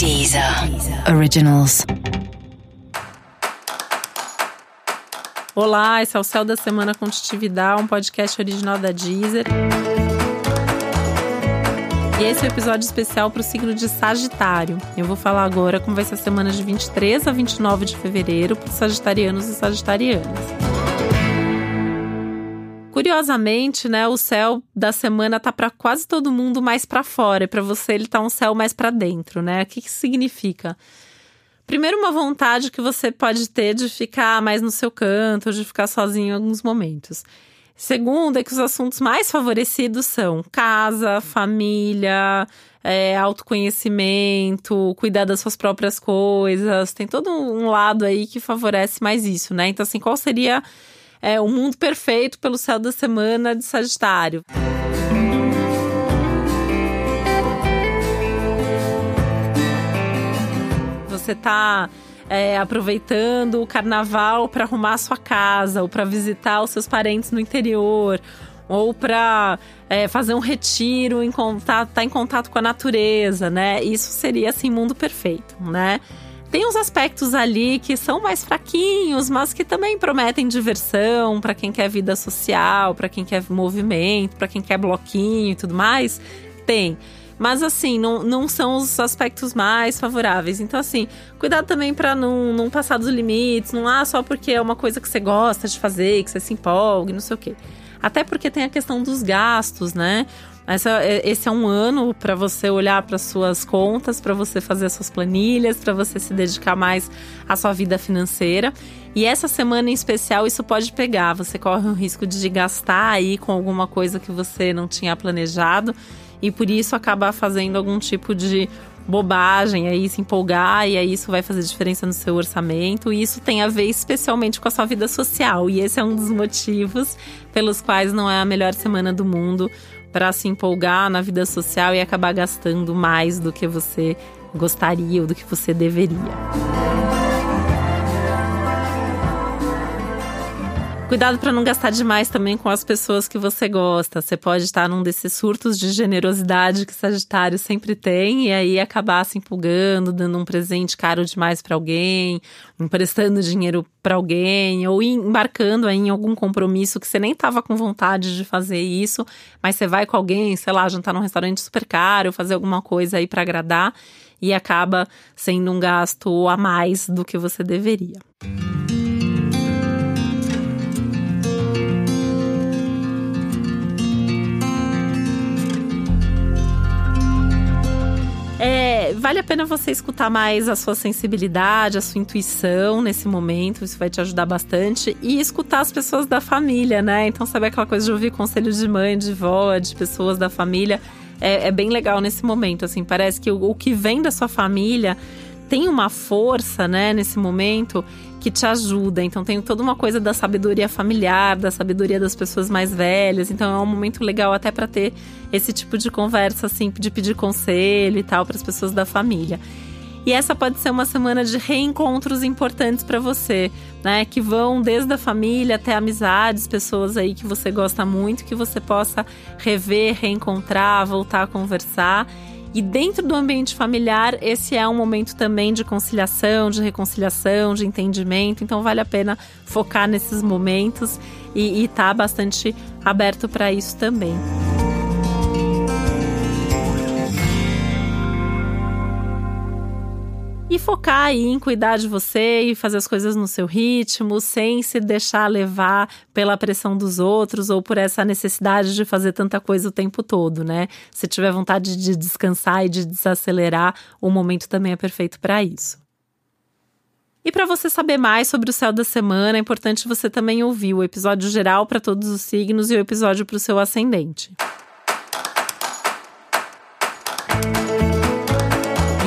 Deezer Originals. Olá, esse é o Céu da Semana Contitividade, um podcast original da Deezer. E esse é o um episódio especial para o signo de Sagitário. Eu vou falar agora como vai ser a semana de 23 a 29 de fevereiro para os sagitarianos e sagitarianas. Curiosamente, né, o céu da semana tá para quase todo mundo mais para fora, e para você ele tá um céu mais para dentro, né? O que que significa? Primeiro, uma vontade que você pode ter de ficar mais no seu canto, de ficar sozinho em alguns momentos. Segundo, é que os assuntos mais favorecidos são casa, família, é, autoconhecimento, cuidar das suas próprias coisas. Tem todo um lado aí que favorece mais isso, né? Então, assim, qual seria é, o mundo perfeito pelo céu da semana de Sagitário. Você está é, aproveitando o carnaval para arrumar a sua casa, ou para visitar os seus parentes no interior, ou para é, fazer um retiro, em contato, tá em contato com a natureza, né? Isso seria assim mundo perfeito, né? Tem uns aspectos ali que são mais fraquinhos, mas que também prometem diversão para quem quer vida social, para quem quer movimento, para quem quer bloquinho e tudo mais. Tem. Mas assim, não, não são os aspectos mais favoráveis. Então, assim, cuidado também para não, não passar dos limites, não ah, só porque é uma coisa que você gosta de fazer, que você se empolgue, não sei o quê. Até porque tem a questão dos gastos, né? Essa, é, esse é um ano para você olhar para suas contas, para você fazer as suas planilhas, para você se dedicar mais à sua vida financeira. E essa semana em especial isso pode pegar. Você corre o risco de gastar aí com alguma coisa que você não tinha planejado e por isso acabar fazendo algum tipo de bobagem, aí se empolgar e aí isso vai fazer diferença no seu orçamento. E isso tem a ver especialmente com a sua vida social. E esse é um dos motivos pelos quais não é a melhor semana do mundo para se empolgar na vida social e acabar gastando mais do que você gostaria ou do que você deveria. Cuidado para não gastar demais também com as pessoas que você gosta. Você pode estar num desses surtos de generosidade que Sagitário sempre tem e aí acabar se empolgando, dando um presente caro demais para alguém, emprestando dinheiro para alguém ou embarcando aí em algum compromisso que você nem estava com vontade de fazer isso, mas você vai com alguém, sei lá, jantar num restaurante super caro, fazer alguma coisa aí para agradar e acaba sendo um gasto a mais do que você deveria. Vale a pena você escutar mais a sua sensibilidade, a sua intuição nesse momento, isso vai te ajudar bastante. E escutar as pessoas da família, né? Então, sabe aquela coisa de ouvir conselhos de mãe, de vó, de pessoas da família. É, é bem legal nesse momento, assim. Parece que o, o que vem da sua família tem uma força, né, nesse momento que te ajuda. Então tem toda uma coisa da sabedoria familiar, da sabedoria das pessoas mais velhas. Então é um momento legal até para ter esse tipo de conversa assim, de pedir conselho e tal para as pessoas da família. E essa pode ser uma semana de reencontros importantes para você, né? Que vão desde a família até amizades, pessoas aí que você gosta muito, que você possa rever, reencontrar, voltar a conversar e dentro do ambiente familiar, esse é um momento também de conciliação, de reconciliação, de entendimento. Então vale a pena focar nesses momentos e estar tá bastante aberto para isso também. E focar aí em cuidar de você e fazer as coisas no seu ritmo, sem se deixar levar pela pressão dos outros ou por essa necessidade de fazer tanta coisa o tempo todo, né? Se tiver vontade de descansar e de desacelerar, o momento também é perfeito para isso. E para você saber mais sobre o céu da semana, é importante você também ouvir o episódio geral para todos os signos e o episódio para o seu ascendente.